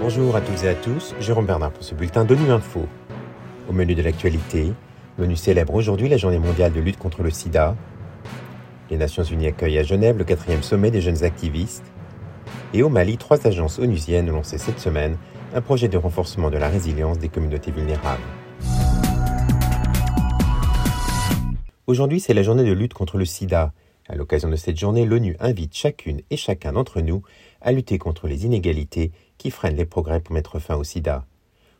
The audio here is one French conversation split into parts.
Bonjour à toutes et à tous, Jérôme Bernard pour ce bulletin d'ONU Info. Au menu de l'actualité, l'ONU célèbre aujourd'hui la journée mondiale de lutte contre le sida. Les Nations Unies accueillent à Genève le quatrième sommet des jeunes activistes. Et au Mali, trois agences onusiennes ont lancé cette semaine un projet de renforcement de la résilience des communautés vulnérables. Aujourd'hui, c'est la journée de lutte contre le sida. À l'occasion de cette journée, l'ONU invite chacune et chacun d'entre nous à lutter contre les inégalités qui freinent les progrès pour mettre fin au sida.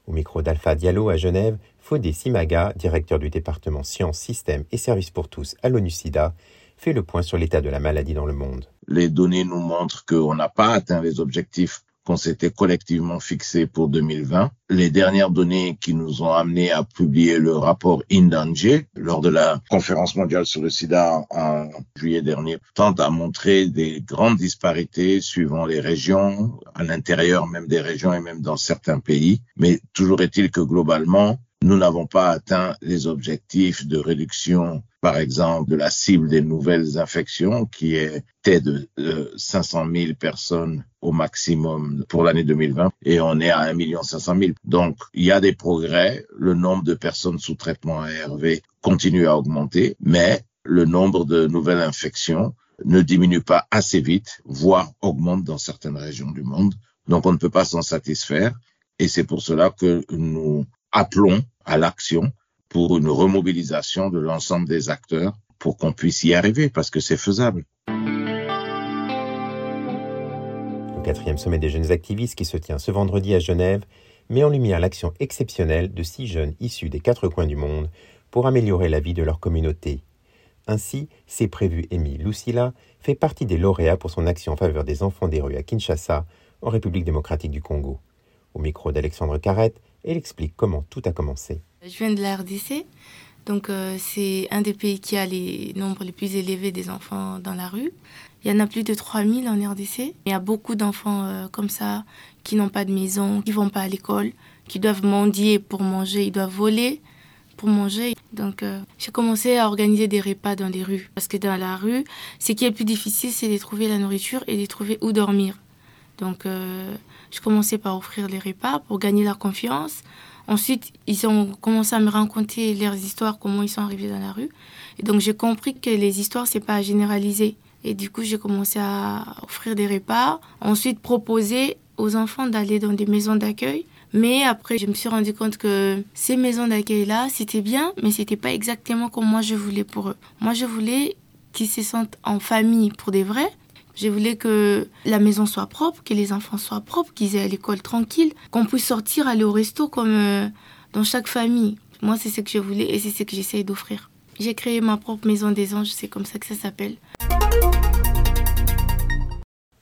Au micro d'Alpha Diallo à Genève, Fodé Simaga, directeur du département Sciences, Systèmes et Services pour tous à l'ONU SIDA, fait le point sur l'état de la maladie dans le monde. Les données nous montrent qu'on n'a pas atteint les objectifs qu'on s'était collectivement fixé pour 2020. Les dernières données qui nous ont amené à publier le rapport Indanger lors de la conférence mondiale sur le sida en juillet dernier tentent à montrer des grandes disparités suivant les régions, à l'intérieur même des régions et même dans certains pays. Mais toujours est-il que globalement, nous n'avons pas atteint les objectifs de réduction, par exemple, de la cible des nouvelles infections, qui était de 500 000 personnes au maximum pour l'année 2020, et on est à 1 500 000. Donc, il y a des progrès. Le nombre de personnes sous traitement ARV continue à augmenter, mais le nombre de nouvelles infections ne diminue pas assez vite, voire augmente dans certaines régions du monde. Donc, on ne peut pas s'en satisfaire. Et c'est pour cela que nous appelons à l'action pour une remobilisation de l'ensemble des acteurs pour qu'on puisse y arriver, parce que c'est faisable. Le quatrième sommet des jeunes activistes qui se tient ce vendredi à Genève met en lumière l'action exceptionnelle de six jeunes issus des quatre coins du monde pour améliorer la vie de leur communauté. Ainsi, c'est prévu Émile Lucilla fait partie des lauréats pour son action en faveur des enfants des rues à Kinshasa, en République démocratique du Congo. Au micro d'Alexandre Carrette, elle explique comment tout a commencé. Je viens de la RDC, donc euh, c'est un des pays qui a les nombres les plus élevés des enfants dans la rue. Il y en a plus de 3000 en RDC. Il y a beaucoup d'enfants euh, comme ça qui n'ont pas de maison, qui vont pas à l'école, qui doivent mendier pour manger, ils doivent voler pour manger. Donc euh, j'ai commencé à organiser des repas dans les rues. Parce que dans la rue, ce qui est le plus difficile, c'est de trouver la nourriture et de trouver où dormir. Donc je commençais par offrir les repas pour gagner leur confiance. Ensuite, ils ont commencé à me raconter leurs histoires, comment ils sont arrivés dans la rue. Et donc, j'ai compris que les histoires, c'est pas à généraliser. Et du coup, j'ai commencé à offrir des repas. Ensuite, proposer aux enfants d'aller dans des maisons d'accueil. Mais après, je me suis rendu compte que ces maisons d'accueil-là, c'était bien, mais c'était pas exactement comme moi je voulais pour eux. Moi, je voulais qu'ils se sentent en famille pour des vrais, je voulais que la maison soit propre, que les enfants soient propres, qu'ils aient à l'école tranquille, qu'on puisse sortir, aller au resto comme euh, dans chaque famille. Moi, c'est ce que je voulais et c'est ce que j'essaye d'offrir. J'ai créé ma propre maison des anges, c'est comme ça que ça s'appelle.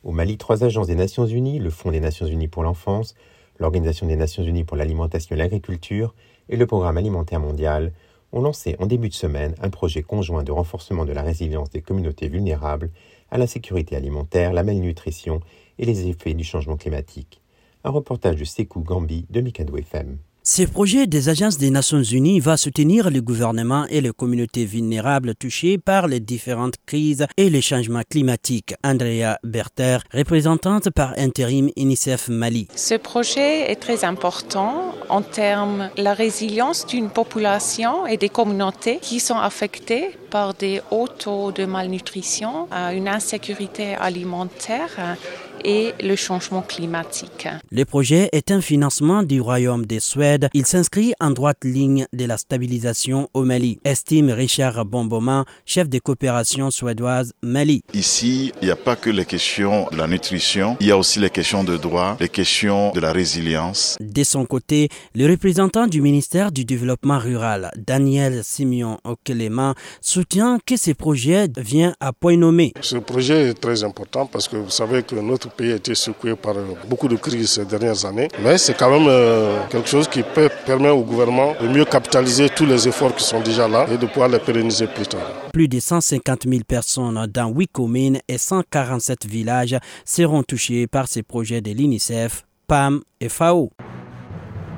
Au Mali, trois agences des Nations Unies, le Fonds des Nations Unies pour l'enfance, l'Organisation des Nations Unies pour l'alimentation et l'agriculture et le Programme alimentaire mondial ont lancé en début de semaine un projet conjoint de renforcement de la résilience des communautés vulnérables à la sécurité alimentaire, la malnutrition et les effets du changement climatique. Un reportage de Sekou Gambi de Mikado FM. Ce projet des agences des Nations Unies va soutenir le gouvernement et les communautés vulnérables touchées par les différentes crises et les changements climatiques. Andrea Berter, représentante par intérim UNICEF Mali. Ce projet est très important en termes de la résilience d'une population et des communautés qui sont affectées par des hauts taux de malnutrition, une insécurité alimentaire et le changement climatique. Le projet est un financement du Royaume de Suède. Il s'inscrit en droite ligne de la stabilisation au Mali, estime Richard Bomboma, chef de coopération suédoise Mali. Ici, il n'y a pas que les questions de la nutrition, il y a aussi les questions de droit, les questions de la résilience. De son côté, le représentant du ministère du Développement rural, Daniel Simeon Okelema, soutient que ce projet vient à point nommé. Ce projet est très important parce que vous savez que notre pays a été secoué par beaucoup de crises ces dernières années. Mais c'est quand même euh, quelque chose qui peut permettre au gouvernement de mieux capitaliser tous les efforts qui sont déjà là et de pouvoir les pérenniser plus tard. Plus de 150 000 personnes dans 8 communes et 147 villages seront touchés par ces projets de l'UNICEF, PAM et FAO.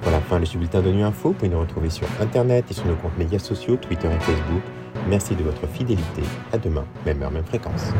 Pour fin de ce bulletin de Info. Vous pouvez nous retrouver sur Internet et sur nos comptes médias sociaux, Twitter et Facebook. Merci de votre fidélité. À demain, même heure, même fréquence.